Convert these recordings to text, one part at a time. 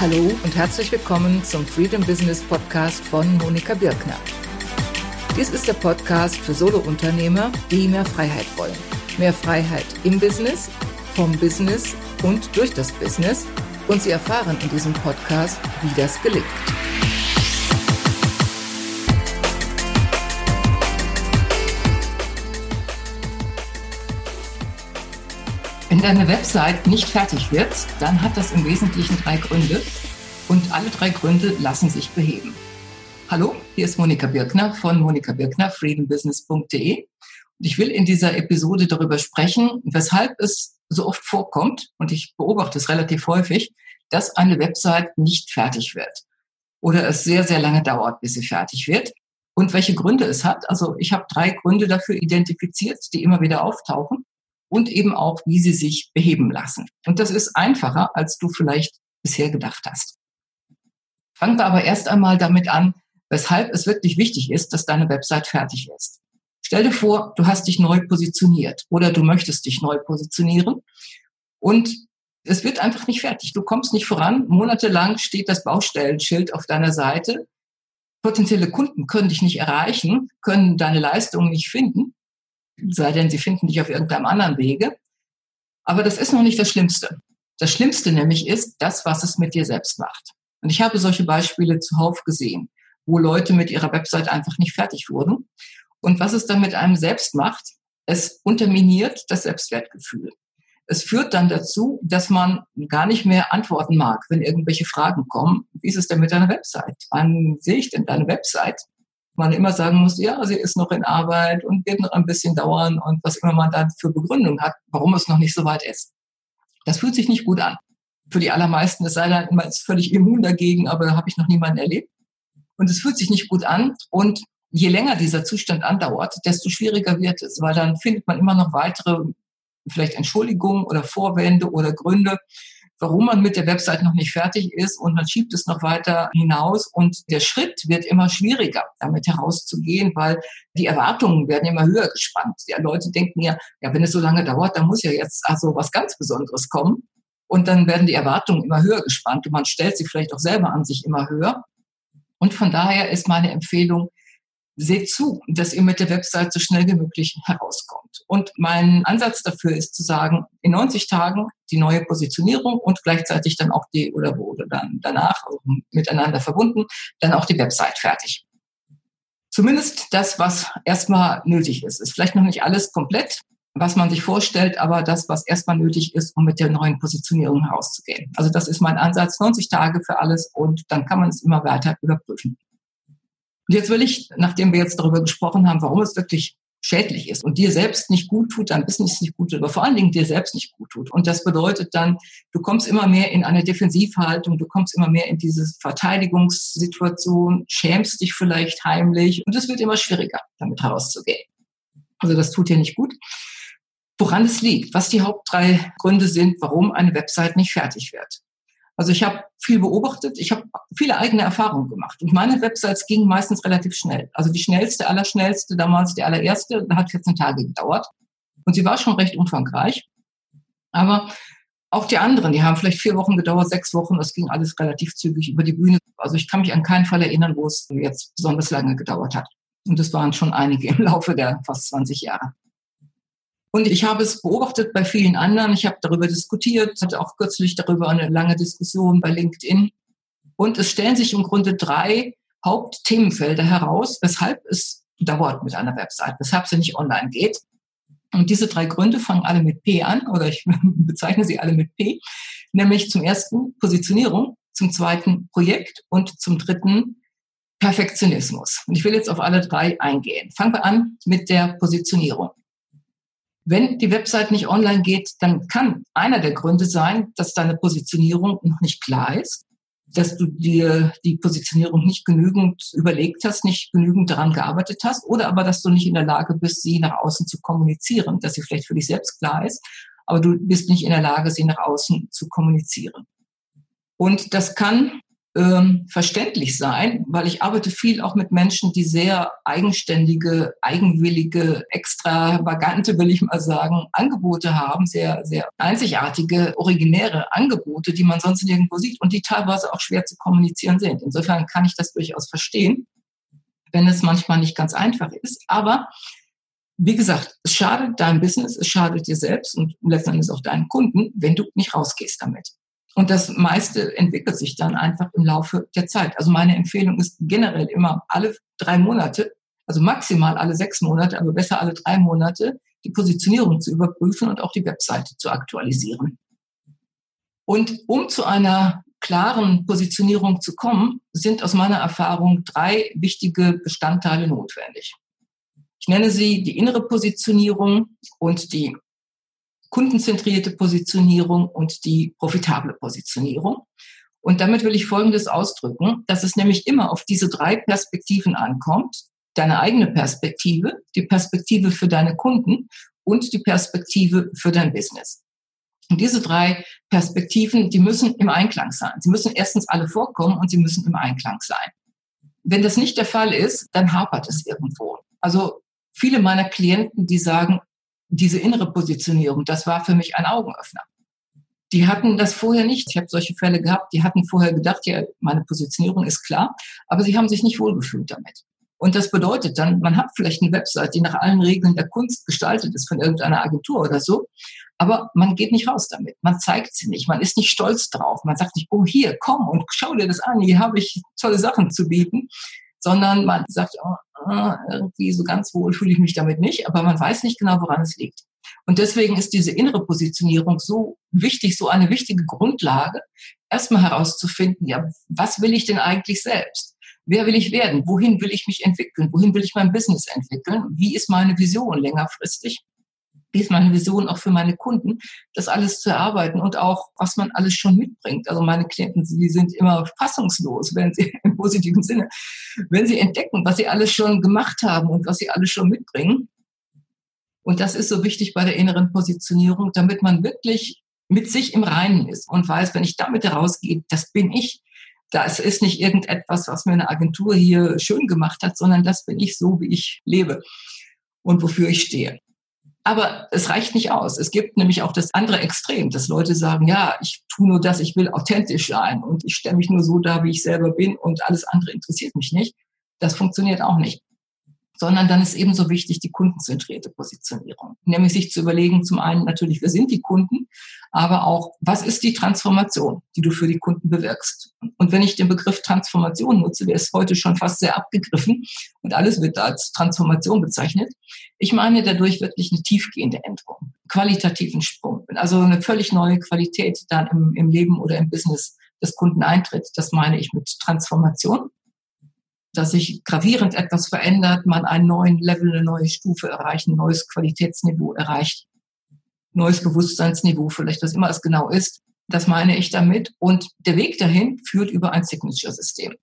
Hallo und herzlich willkommen zum Freedom Business Podcast von Monika Birkner. Dies ist der Podcast für Solounternehmer, die mehr Freiheit wollen. Mehr Freiheit im Business, vom Business und durch das Business. Und Sie erfahren in diesem Podcast, wie das gelingt. Wenn deine Website nicht fertig wird, dann hat das im Wesentlichen drei Gründe und alle drei Gründe lassen sich beheben. Hallo, hier ist Monika Birkner von Monika Birkner, freedombusiness.de. Und ich will in dieser Episode darüber sprechen, weshalb es so oft vorkommt, und ich beobachte es relativ häufig, dass eine Website nicht fertig wird oder es sehr, sehr lange dauert, bis sie fertig wird und welche Gründe es hat. Also ich habe drei Gründe dafür identifiziert, die immer wieder auftauchen und eben auch, wie sie sich beheben lassen. Und das ist einfacher, als du vielleicht bisher gedacht hast. Fangen wir aber erst einmal damit an, weshalb es wirklich wichtig ist, dass deine Website fertig ist. Stell dir vor, du hast dich neu positioniert oder du möchtest dich neu positionieren und es wird einfach nicht fertig. Du kommst nicht voran. Monatelang steht das Baustellenschild auf deiner Seite. Potenzielle Kunden können dich nicht erreichen, können deine Leistungen nicht finden sei denn, sie finden dich auf irgendeinem anderen Wege. Aber das ist noch nicht das Schlimmste. Das Schlimmste nämlich ist das, was es mit dir selbst macht. Und ich habe solche Beispiele zuhauf gesehen, wo Leute mit ihrer Website einfach nicht fertig wurden. Und was es dann mit einem selbst macht, es unterminiert das Selbstwertgefühl. Es führt dann dazu, dass man gar nicht mehr antworten mag, wenn irgendwelche Fragen kommen. Wie ist es denn mit deiner Website? Wann sehe ich denn deine Website? Man immer sagen muss, ja, sie ist noch in Arbeit und wird noch ein bisschen dauern und was immer man dann für Begründung hat, warum es noch nicht so weit ist. Das fühlt sich nicht gut an. Für die allermeisten, es sei dann immer völlig immun dagegen, aber da habe ich noch niemanden erlebt. Und es fühlt sich nicht gut an. Und je länger dieser Zustand andauert, desto schwieriger wird es, weil dann findet man immer noch weitere, vielleicht Entschuldigungen oder Vorwände oder Gründe, warum man mit der Website noch nicht fertig ist und man schiebt es noch weiter hinaus und der Schritt wird immer schwieriger, damit herauszugehen, weil die Erwartungen werden immer höher gespannt. Die Leute denken ja, ja, wenn es so lange dauert, dann muss ja jetzt also was ganz Besonderes kommen. Und dann werden die Erwartungen immer höher gespannt und man stellt sie vielleicht auch selber an sich immer höher. Und von daher ist meine Empfehlung, seht zu, dass ihr mit der Website so schnell wie möglich herauskommt. Und mein Ansatz dafür ist zu sagen, in 90 Tagen die neue Positionierung und gleichzeitig dann auch die oder wo oder dann danach miteinander verbunden, dann auch die Website fertig. Zumindest das, was erstmal nötig ist. Ist vielleicht noch nicht alles komplett, was man sich vorstellt, aber das, was erstmal nötig ist, um mit der neuen Positionierung herauszugehen. Also das ist mein Ansatz, 90 Tage für alles und dann kann man es immer weiter überprüfen. Und jetzt will ich, nachdem wir jetzt darüber gesprochen haben, warum es wirklich schädlich ist und dir selbst nicht gut tut, dein Business nicht gut tut, aber vor allen Dingen dir selbst nicht gut tut. Und das bedeutet dann, du kommst immer mehr in eine Defensivhaltung, du kommst immer mehr in diese Verteidigungssituation, schämst dich vielleicht heimlich und es wird immer schwieriger, damit herauszugehen. Also das tut dir nicht gut. Woran es liegt, was die Haupt drei Gründe sind, warum eine Website nicht fertig wird. Also ich habe viel beobachtet, ich habe viele eigene Erfahrungen gemacht. Und meine Websites gingen meistens relativ schnell. Also die schnellste, allerschnellste, damals die allererste, hat 14 Tage gedauert. Und sie war schon recht umfangreich. Aber auch die anderen, die haben vielleicht vier Wochen gedauert, sechs Wochen, das ging alles relativ zügig über die Bühne. Also ich kann mich an keinen Fall erinnern, wo es jetzt besonders lange gedauert hat. Und das waren schon einige im Laufe der fast 20 Jahre. Und ich habe es beobachtet bei vielen anderen. Ich habe darüber diskutiert, hatte auch kürzlich darüber eine lange Diskussion bei LinkedIn. Und es stellen sich im Grunde drei Hauptthemenfelder heraus, weshalb es dauert mit einer Website, weshalb sie nicht online geht. Und diese drei Gründe fangen alle mit P an, oder ich bezeichne sie alle mit P, nämlich zum ersten Positionierung, zum zweiten Projekt und zum dritten Perfektionismus. Und ich will jetzt auf alle drei eingehen. Fangen wir an mit der Positionierung. Wenn die Website nicht online geht, dann kann einer der Gründe sein, dass deine Positionierung noch nicht klar ist, dass du dir die Positionierung nicht genügend überlegt hast, nicht genügend daran gearbeitet hast oder aber, dass du nicht in der Lage bist, sie nach außen zu kommunizieren, dass sie vielleicht für dich selbst klar ist, aber du bist nicht in der Lage, sie nach außen zu kommunizieren. Und das kann ähm, verständlich sein, weil ich arbeite viel auch mit Menschen, die sehr eigenständige, eigenwillige, extravagante, will ich mal sagen, Angebote haben, sehr, sehr einzigartige, originäre Angebote, die man sonst nirgendwo sieht und die teilweise auch schwer zu kommunizieren sind. Insofern kann ich das durchaus verstehen, wenn es manchmal nicht ganz einfach ist. Aber wie gesagt, es schadet deinem Business, es schadet dir selbst und letztendlich auch deinen Kunden, wenn du nicht rausgehst damit. Und das meiste entwickelt sich dann einfach im Laufe der Zeit. Also meine Empfehlung ist generell immer alle drei Monate, also maximal alle sechs Monate, aber besser alle drei Monate, die Positionierung zu überprüfen und auch die Webseite zu aktualisieren. Und um zu einer klaren Positionierung zu kommen, sind aus meiner Erfahrung drei wichtige Bestandteile notwendig. Ich nenne sie die innere Positionierung und die kundenzentrierte Positionierung und die profitable Positionierung. Und damit will ich Folgendes ausdrücken, dass es nämlich immer auf diese drei Perspektiven ankommt. Deine eigene Perspektive, die Perspektive für deine Kunden und die Perspektive für dein Business. Und diese drei Perspektiven, die müssen im Einklang sein. Sie müssen erstens alle vorkommen und sie müssen im Einklang sein. Wenn das nicht der Fall ist, dann hapert es irgendwo. Also viele meiner Klienten, die sagen, diese innere Positionierung, das war für mich ein Augenöffner. Die hatten das vorher nicht. Ich habe solche Fälle gehabt, die hatten vorher gedacht, ja, meine Positionierung ist klar, aber sie haben sich nicht wohlgefühlt damit. Und das bedeutet dann, man hat vielleicht eine Website, die nach allen Regeln der Kunst gestaltet ist von irgendeiner Agentur oder so, aber man geht nicht raus damit. Man zeigt sie nicht. Man ist nicht stolz drauf. Man sagt nicht, oh hier, komm und schau dir das an. Hier habe ich tolle Sachen zu bieten sondern man sagt, oh, irgendwie so ganz wohl fühle ich mich damit nicht, aber man weiß nicht genau, woran es liegt. Und deswegen ist diese innere Positionierung so wichtig, so eine wichtige Grundlage, erstmal herauszufinden, ja, was will ich denn eigentlich selbst? Wer will ich werden? Wohin will ich mich entwickeln? Wohin will ich mein Business entwickeln? Wie ist meine Vision längerfristig? Wie ist meine Vision auch für meine Kunden, das alles zu erarbeiten und auch, was man alles schon mitbringt. Also meine Klienten, die sind immer fassungslos, wenn sie im positiven Sinne, wenn sie entdecken, was sie alles schon gemacht haben und was sie alles schon mitbringen. Und das ist so wichtig bei der inneren Positionierung, damit man wirklich mit sich im Reinen ist und weiß, wenn ich damit herausgehe, das bin ich. Das ist nicht irgendetwas, was mir eine Agentur hier schön gemacht hat, sondern das bin ich so, wie ich lebe und wofür ich stehe. Aber es reicht nicht aus. Es gibt nämlich auch das andere Extrem, dass Leute sagen, ja, ich tue nur das, ich will authentisch sein und ich stelle mich nur so da, wie ich selber bin und alles andere interessiert mich nicht. Das funktioniert auch nicht sondern dann ist ebenso wichtig die kundenzentrierte Positionierung. Nämlich sich zu überlegen, zum einen natürlich, wer sind die Kunden, aber auch, was ist die Transformation, die du für die Kunden bewirkst. Und wenn ich den Begriff Transformation nutze, der ist heute schon fast sehr abgegriffen und alles wird als Transformation bezeichnet. Ich meine dadurch wirklich eine tiefgehende Änderung, qualitativen Sprung, also eine völlig neue Qualität dann im, im Leben oder im Business des Kunden eintritt. Das meine ich mit Transformation dass sich gravierend etwas verändert, man einen neuen Level, eine neue Stufe erreicht, ein neues Qualitätsniveau erreicht, neues Bewusstseinsniveau, vielleicht was immer es genau ist. Das meine ich damit. Und der Weg dahin führt über ein Signature-System.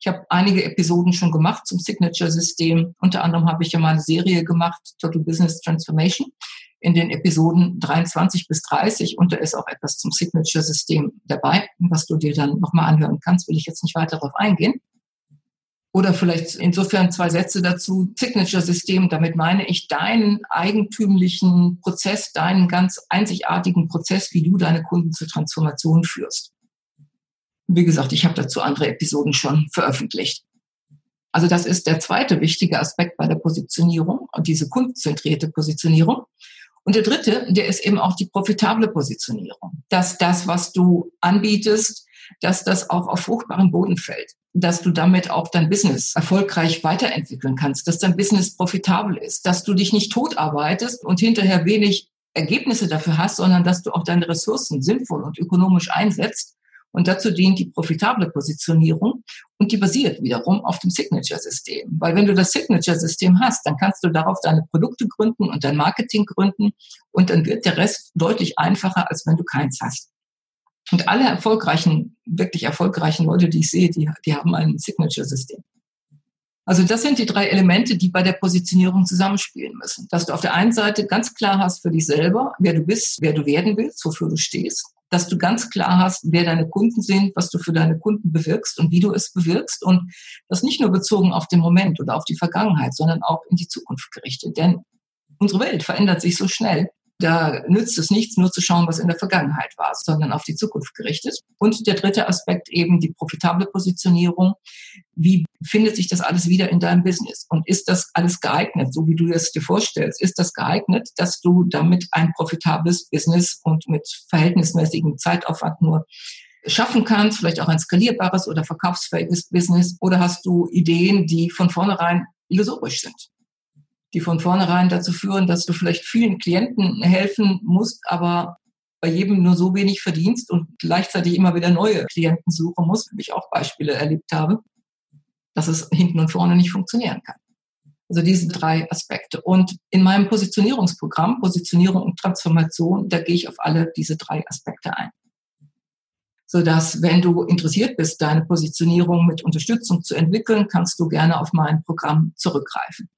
Ich habe einige Episoden schon gemacht zum Signature-System. Unter anderem habe ich ja mal eine Serie gemacht, Total Business Transformation, in den Episoden 23 bis 30. Und da ist auch etwas zum Signature-System dabei, was du dir dann nochmal anhören kannst. Will ich jetzt nicht weiter darauf eingehen. Oder vielleicht insofern zwei Sätze dazu. Signature-System, damit meine ich deinen eigentümlichen Prozess, deinen ganz einzigartigen Prozess, wie du deine Kunden zur Transformation führst. Wie gesagt, ich habe dazu andere Episoden schon veröffentlicht. Also das ist der zweite wichtige Aspekt bei der Positionierung, diese kundenzentrierte Positionierung. Und der dritte, der ist eben auch die profitable Positionierung. Dass das, was du anbietest, dass das auch auf fruchtbaren Boden fällt dass du damit auch dein Business erfolgreich weiterentwickeln kannst, dass dein Business profitabel ist, dass du dich nicht totarbeitest und hinterher wenig Ergebnisse dafür hast, sondern dass du auch deine Ressourcen sinnvoll und ökonomisch einsetzt. Und dazu dient die profitable Positionierung und die basiert wiederum auf dem Signature-System. Weil wenn du das Signature-System hast, dann kannst du darauf deine Produkte gründen und dein Marketing gründen und dann wird der Rest deutlich einfacher, als wenn du keins hast. Und alle erfolgreichen, wirklich erfolgreichen Leute, die ich sehe, die, die haben ein Signature-System. Also das sind die drei Elemente, die bei der Positionierung zusammenspielen müssen. Dass du auf der einen Seite ganz klar hast für dich selber, wer du bist, wer du werden willst, wofür du stehst. dass du ganz klar hast, wer deine Kunden sind, was du für deine Kunden bewirkst und wie du es bewirkst und das nicht nur bezogen auf den Moment oder auf die Vergangenheit, sondern auch in die Zukunft gerichtet. Denn unsere Welt verändert sich so schnell. Da nützt es nichts, nur zu schauen, was in der Vergangenheit war, sondern auf die Zukunft gerichtet. Und der dritte Aspekt eben die profitable Positionierung. Wie findet sich das alles wieder in deinem Business? Und ist das alles geeignet, so wie du es dir vorstellst? Ist das geeignet, dass du damit ein profitables Business und mit verhältnismäßigem Zeitaufwand nur schaffen kannst, vielleicht auch ein skalierbares oder verkaufsfähiges Business? Oder hast du Ideen, die von vornherein illusorisch sind? Die von vornherein dazu führen, dass du vielleicht vielen Klienten helfen musst, aber bei jedem nur so wenig verdienst und gleichzeitig immer wieder neue Klienten suchen musst, wie ich auch Beispiele erlebt habe, dass es hinten und vorne nicht funktionieren kann. Also diese drei Aspekte. Und in meinem Positionierungsprogramm, Positionierung und Transformation, da gehe ich auf alle diese drei Aspekte ein. Sodass, wenn du interessiert bist, deine Positionierung mit Unterstützung zu entwickeln, kannst du gerne auf mein Programm zurückgreifen.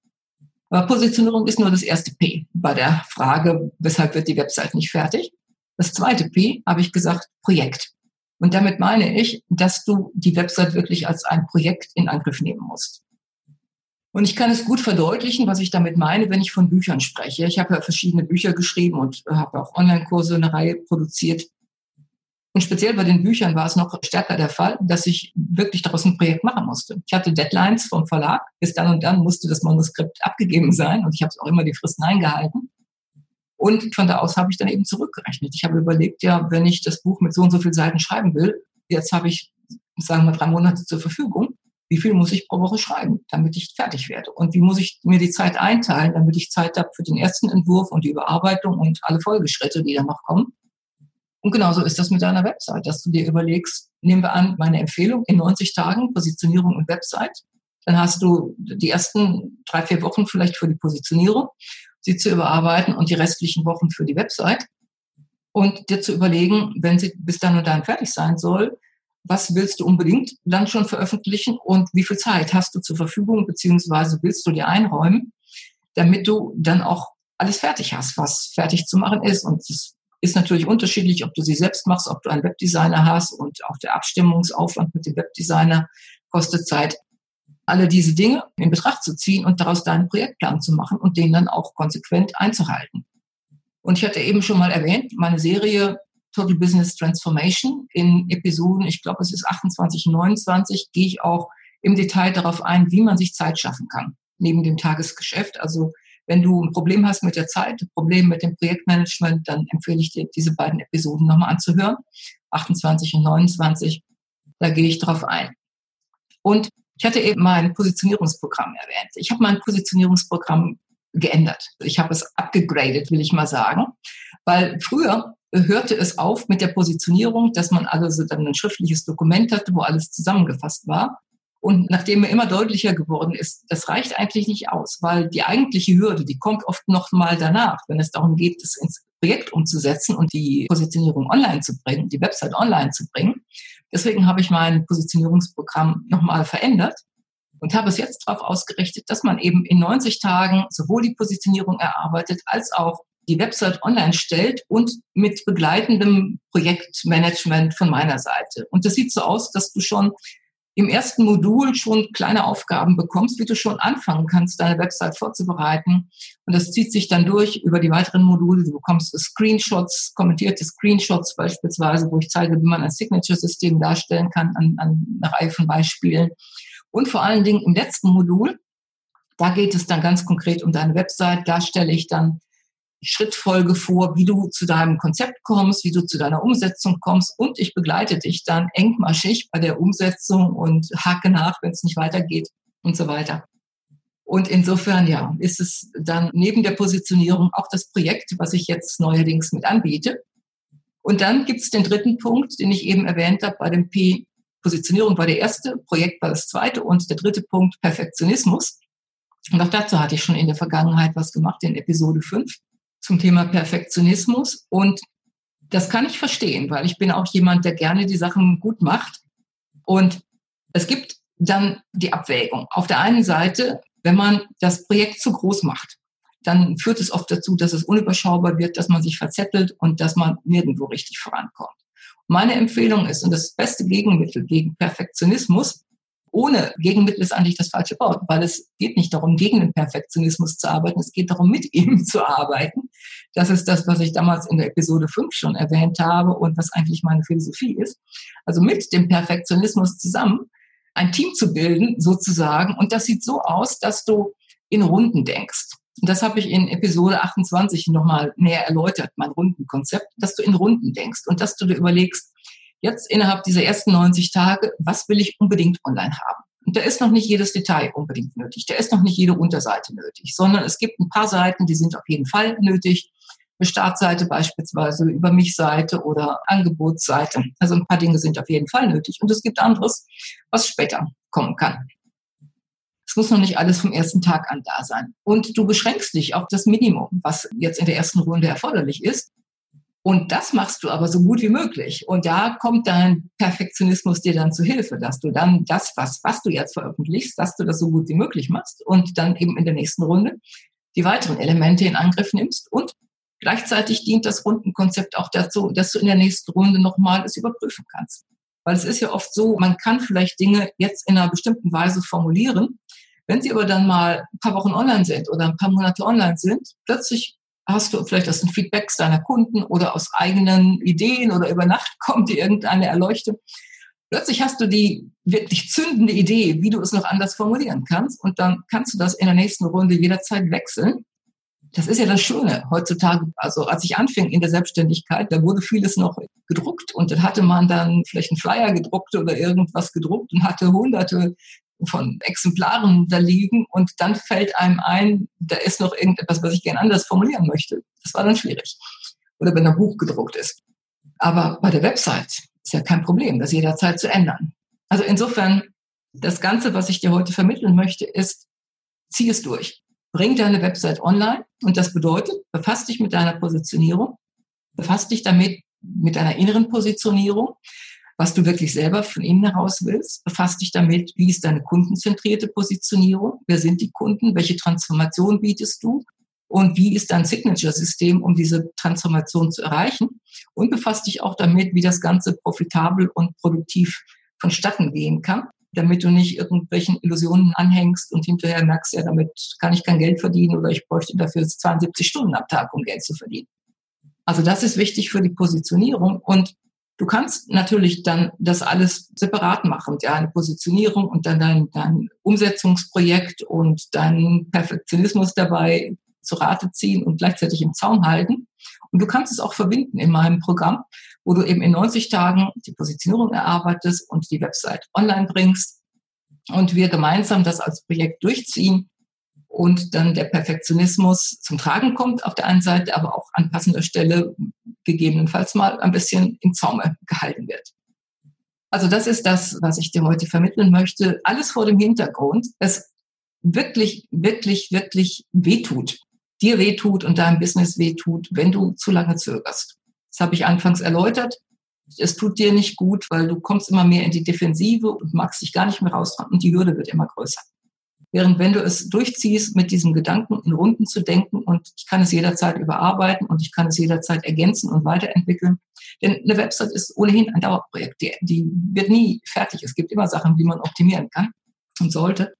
Aber Positionierung ist nur das erste P bei der Frage, weshalb wird die Website nicht fertig. Das zweite P habe ich gesagt, Projekt. Und damit meine ich, dass du die Website wirklich als ein Projekt in Angriff nehmen musst. Und ich kann es gut verdeutlichen, was ich damit meine, wenn ich von Büchern spreche. Ich habe ja verschiedene Bücher geschrieben und habe auch Online-Kurse eine Reihe produziert. Und speziell bei den Büchern war es noch stärker der Fall, dass ich wirklich daraus ein Projekt machen musste. Ich hatte Deadlines vom Verlag. Bis dann und dann musste das Manuskript abgegeben sein und ich habe auch immer die Fristen eingehalten. Und von da aus habe ich dann eben zurückgerechnet. Ich habe überlegt, ja, wenn ich das Buch mit so und so vielen Seiten schreiben will, jetzt habe ich, sagen wir, drei Monate zur Verfügung. Wie viel muss ich pro Woche schreiben, damit ich fertig werde? Und wie muss ich mir die Zeit einteilen, damit ich Zeit habe für den ersten Entwurf und die Überarbeitung und alle Folgeschritte, die dann noch kommen? Und genauso ist das mit deiner Website, dass du dir überlegst, nehmen wir an, meine Empfehlung in 90 Tagen Positionierung und Website. Dann hast du die ersten drei, vier Wochen vielleicht für die Positionierung, sie zu überarbeiten und die restlichen Wochen für die Website. Und dir zu überlegen, wenn sie bis dann und dann fertig sein soll, was willst du unbedingt dann schon veröffentlichen und wie viel Zeit hast du zur Verfügung, beziehungsweise willst du dir einräumen, damit du dann auch alles fertig hast, was fertig zu machen ist. Und das ist natürlich unterschiedlich, ob du sie selbst machst, ob du einen Webdesigner hast und auch der Abstimmungsaufwand mit dem Webdesigner kostet Zeit. Alle diese Dinge in Betracht zu ziehen und daraus deinen Projektplan zu machen und den dann auch konsequent einzuhalten. Und ich hatte eben schon mal erwähnt, meine Serie Total Business Transformation in Episoden, ich glaube es ist 28 und 29, gehe ich auch im Detail darauf ein, wie man sich Zeit schaffen kann neben dem Tagesgeschäft. Also wenn du ein Problem hast mit der Zeit, ein Problem mit dem Projektmanagement, dann empfehle ich dir, diese beiden Episoden nochmal anzuhören. 28 und 29. Da gehe ich drauf ein. Und ich hatte eben mein Positionierungsprogramm erwähnt. Ich habe mein Positionierungsprogramm geändert. Ich habe es abgegradet, will ich mal sagen. Weil früher hörte es auf mit der Positionierung, dass man also dann ein schriftliches Dokument hatte, wo alles zusammengefasst war. Und nachdem mir immer deutlicher geworden ist, das reicht eigentlich nicht aus, weil die eigentliche Hürde, die kommt oft noch mal danach, wenn es darum geht, das ins Projekt umzusetzen und die Positionierung online zu bringen, die Website online zu bringen. Deswegen habe ich mein Positionierungsprogramm nochmal verändert und habe es jetzt darauf ausgerichtet, dass man eben in 90 Tagen sowohl die Positionierung erarbeitet als auch die Website online stellt und mit begleitendem Projektmanagement von meiner Seite. Und das sieht so aus, dass du schon im ersten Modul schon kleine Aufgaben bekommst, wie du schon anfangen kannst, deine Website vorzubereiten. Und das zieht sich dann durch über die weiteren Module. Du bekommst Screenshots, kommentierte Screenshots beispielsweise, wo ich zeige, wie man ein Signature-System darstellen kann an, an einer Reihe von Beispielen. Und vor allen Dingen im letzten Modul, da geht es dann ganz konkret um deine Website. Da stelle ich dann Schrittfolge vor, wie du zu deinem Konzept kommst, wie du zu deiner Umsetzung kommst und ich begleite dich dann engmaschig bei der Umsetzung und hake nach, wenn es nicht weitergeht und so weiter. Und insofern, ja, ist es dann neben der Positionierung auch das Projekt, was ich jetzt neuerdings mit anbiete. Und dann gibt es den dritten Punkt, den ich eben erwähnt habe, bei dem P. Positionierung war der erste, Projekt war das zweite und der dritte Punkt Perfektionismus. Und auch dazu hatte ich schon in der Vergangenheit was gemacht in Episode 5 zum Thema Perfektionismus. Und das kann ich verstehen, weil ich bin auch jemand, der gerne die Sachen gut macht. Und es gibt dann die Abwägung. Auf der einen Seite, wenn man das Projekt zu groß macht, dann führt es oft dazu, dass es unüberschaubar wird, dass man sich verzettelt und dass man nirgendwo richtig vorankommt. Meine Empfehlung ist, und das beste Gegenmittel gegen Perfektionismus, ohne Gegenmittel ist eigentlich das falsche Wort, weil es geht nicht darum, gegen den Perfektionismus zu arbeiten, es geht darum, mit ihm zu arbeiten. Das ist das, was ich damals in der Episode 5 schon erwähnt habe und was eigentlich meine Philosophie ist. Also mit dem Perfektionismus zusammen ein Team zu bilden, sozusagen. Und das sieht so aus, dass du in Runden denkst. Und das habe ich in Episode 28 nochmal näher erläutert, mein Rundenkonzept, dass du in Runden denkst und dass du dir überlegst, jetzt innerhalb dieser ersten 90 Tage, was will ich unbedingt online haben? Und da ist noch nicht jedes Detail unbedingt nötig, da ist noch nicht jede Unterseite nötig, sondern es gibt ein paar Seiten, die sind auf jeden Fall nötig. Eine Startseite beispielsweise, über mich Seite oder Angebotsseite. Also ein paar Dinge sind auf jeden Fall nötig. Und es gibt anderes, was später kommen kann. Es muss noch nicht alles vom ersten Tag an da sein. Und du beschränkst dich auf das Minimum, was jetzt in der ersten Runde erforderlich ist. Und das machst du aber so gut wie möglich. Und da kommt dein Perfektionismus dir dann zu Hilfe, dass du dann das, was, was du jetzt veröffentlichst, dass du das so gut wie möglich machst und dann eben in der nächsten Runde die weiteren Elemente in Angriff nimmst. Und gleichzeitig dient das Rundenkonzept auch dazu, dass du in der nächsten Runde nochmal es überprüfen kannst. Weil es ist ja oft so, man kann vielleicht Dinge jetzt in einer bestimmten Weise formulieren. Wenn sie aber dann mal ein paar Wochen online sind oder ein paar Monate online sind, plötzlich hast du vielleicht aus den Feedbacks deiner Kunden oder aus eigenen Ideen oder über Nacht kommt dir irgendeine Erleuchtung. Plötzlich hast du die wirklich zündende Idee, wie du es noch anders formulieren kannst. Und dann kannst du das in der nächsten Runde jederzeit wechseln das ist ja das Schöne heutzutage. Also als ich anfing in der Selbstständigkeit, da wurde vieles noch gedruckt und dann hatte man dann vielleicht einen Flyer gedruckt oder irgendwas gedruckt und hatte hunderte von Exemplaren da liegen und dann fällt einem ein, da ist noch irgendetwas, was ich gern anders formulieren möchte. Das war dann schwierig. Oder wenn ein Buch gedruckt ist. Aber bei der Website ist ja kein Problem, das jederzeit zu ändern. Also insofern, das Ganze, was ich dir heute vermitteln möchte, ist, zieh es durch. Bring deine Website online und das bedeutet, befasst dich mit deiner Positionierung, befasst dich damit mit deiner inneren Positionierung, was du wirklich selber von innen heraus willst, befasst dich damit, wie ist deine kundenzentrierte Positionierung, wer sind die Kunden, welche Transformation bietest du und wie ist dein Signature-System, um diese Transformation zu erreichen und befasst dich auch damit, wie das Ganze profitabel und produktiv vonstatten gehen kann damit du nicht irgendwelchen Illusionen anhängst und hinterher merkst, ja, damit kann ich kein Geld verdienen oder ich bräuchte dafür 72 Stunden am Tag, um Geld zu verdienen. Also das ist wichtig für die Positionierung und du kannst natürlich dann das alles separat machen, ja, eine Positionierung und dann dein, dein Umsetzungsprojekt und dein Perfektionismus dabei zu Rate ziehen und gleichzeitig im Zaum halten. Und du kannst es auch verbinden in meinem Programm, wo du eben in 90 Tagen die Positionierung erarbeitest und die Website online bringst und wir gemeinsam das als Projekt durchziehen und dann der Perfektionismus zum Tragen kommt auf der einen Seite, aber auch an passender Stelle gegebenenfalls mal ein bisschen im Zaume gehalten wird. Also das ist das, was ich dir heute vermitteln möchte. Alles vor dem Hintergrund, es wirklich, wirklich, wirklich wehtut. Dir wehtut und deinem Business wehtut, wenn du zu lange zögerst. Das habe ich anfangs erläutert. Es tut dir nicht gut, weil du kommst immer mehr in die Defensive und magst dich gar nicht mehr raustragen und die Hürde wird immer größer. Während wenn du es durchziehst, mit diesem Gedanken in Runden zu denken und ich kann es jederzeit überarbeiten und ich kann es jederzeit ergänzen und weiterentwickeln. Denn eine Website ist ohnehin ein Dauerprojekt. Die, die wird nie fertig. Es gibt immer Sachen, die man optimieren kann und sollte.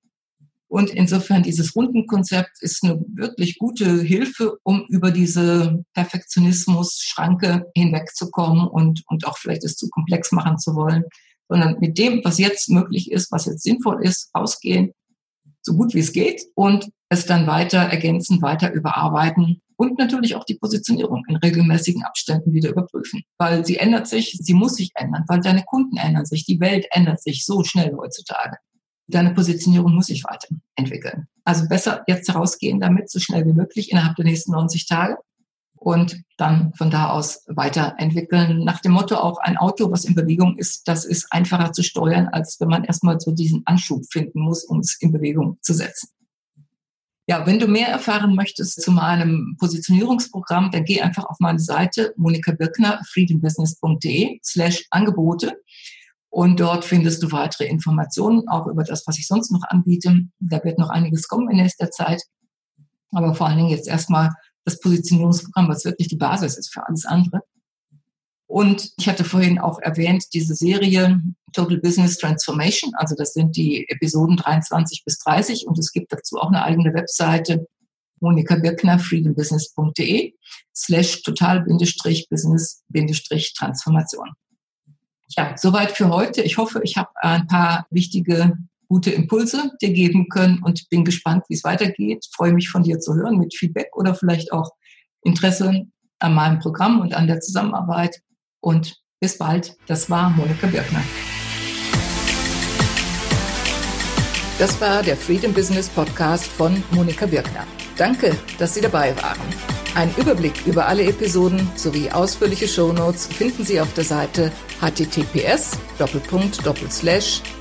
Und insofern dieses Rundenkonzept ist eine wirklich gute Hilfe, um über diese Perfektionismus-Schranke hinwegzukommen und, und auch vielleicht es zu komplex machen zu wollen, sondern mit dem, was jetzt möglich ist, was jetzt sinnvoll ist, ausgehen, so gut wie es geht und es dann weiter ergänzen, weiter überarbeiten und natürlich auch die Positionierung in regelmäßigen Abständen wieder überprüfen, weil sie ändert sich, sie muss sich ändern, weil deine Kunden ändern sich, die Welt ändert sich so schnell heutzutage. Deine Positionierung muss sich weiterentwickeln. Also besser jetzt herausgehen damit, so schnell wie möglich innerhalb der nächsten 90 Tage und dann von da aus weiterentwickeln. Nach dem Motto auch ein Auto, was in Bewegung ist, das ist einfacher zu steuern, als wenn man erstmal so diesen Anschub finden muss, um es in Bewegung zu setzen. Ja, wenn du mehr erfahren möchtest zu meinem Positionierungsprogramm, dann geh einfach auf meine Seite monikabirkner, freedombusiness.de slash Angebote. Und dort findest du weitere Informationen, auch über das, was ich sonst noch anbiete. Da wird noch einiges kommen in nächster Zeit. Aber vor allen Dingen jetzt erstmal das Positionierungsprogramm, was wirklich die Basis ist für alles andere. Und ich hatte vorhin auch erwähnt, diese Serie Total Business Transformation, also das sind die Episoden 23 bis 30 und es gibt dazu auch eine eigene Webseite, Monika Birkner, freedombusiness.de slash total-business-transformation. Ja, soweit für heute. Ich hoffe, ich habe ein paar wichtige, gute Impulse dir geben können und bin gespannt, wie es weitergeht. freue mich von dir zu hören mit Feedback oder vielleicht auch Interesse an meinem Programm und an der Zusammenarbeit und bis bald. Das war Monika Birkner. Das war der Freedom Business Podcast von Monika Birkner. Danke, dass Sie dabei waren. Ein Überblick über alle Episoden sowie ausführliche Shownotes finden Sie auf der Seite https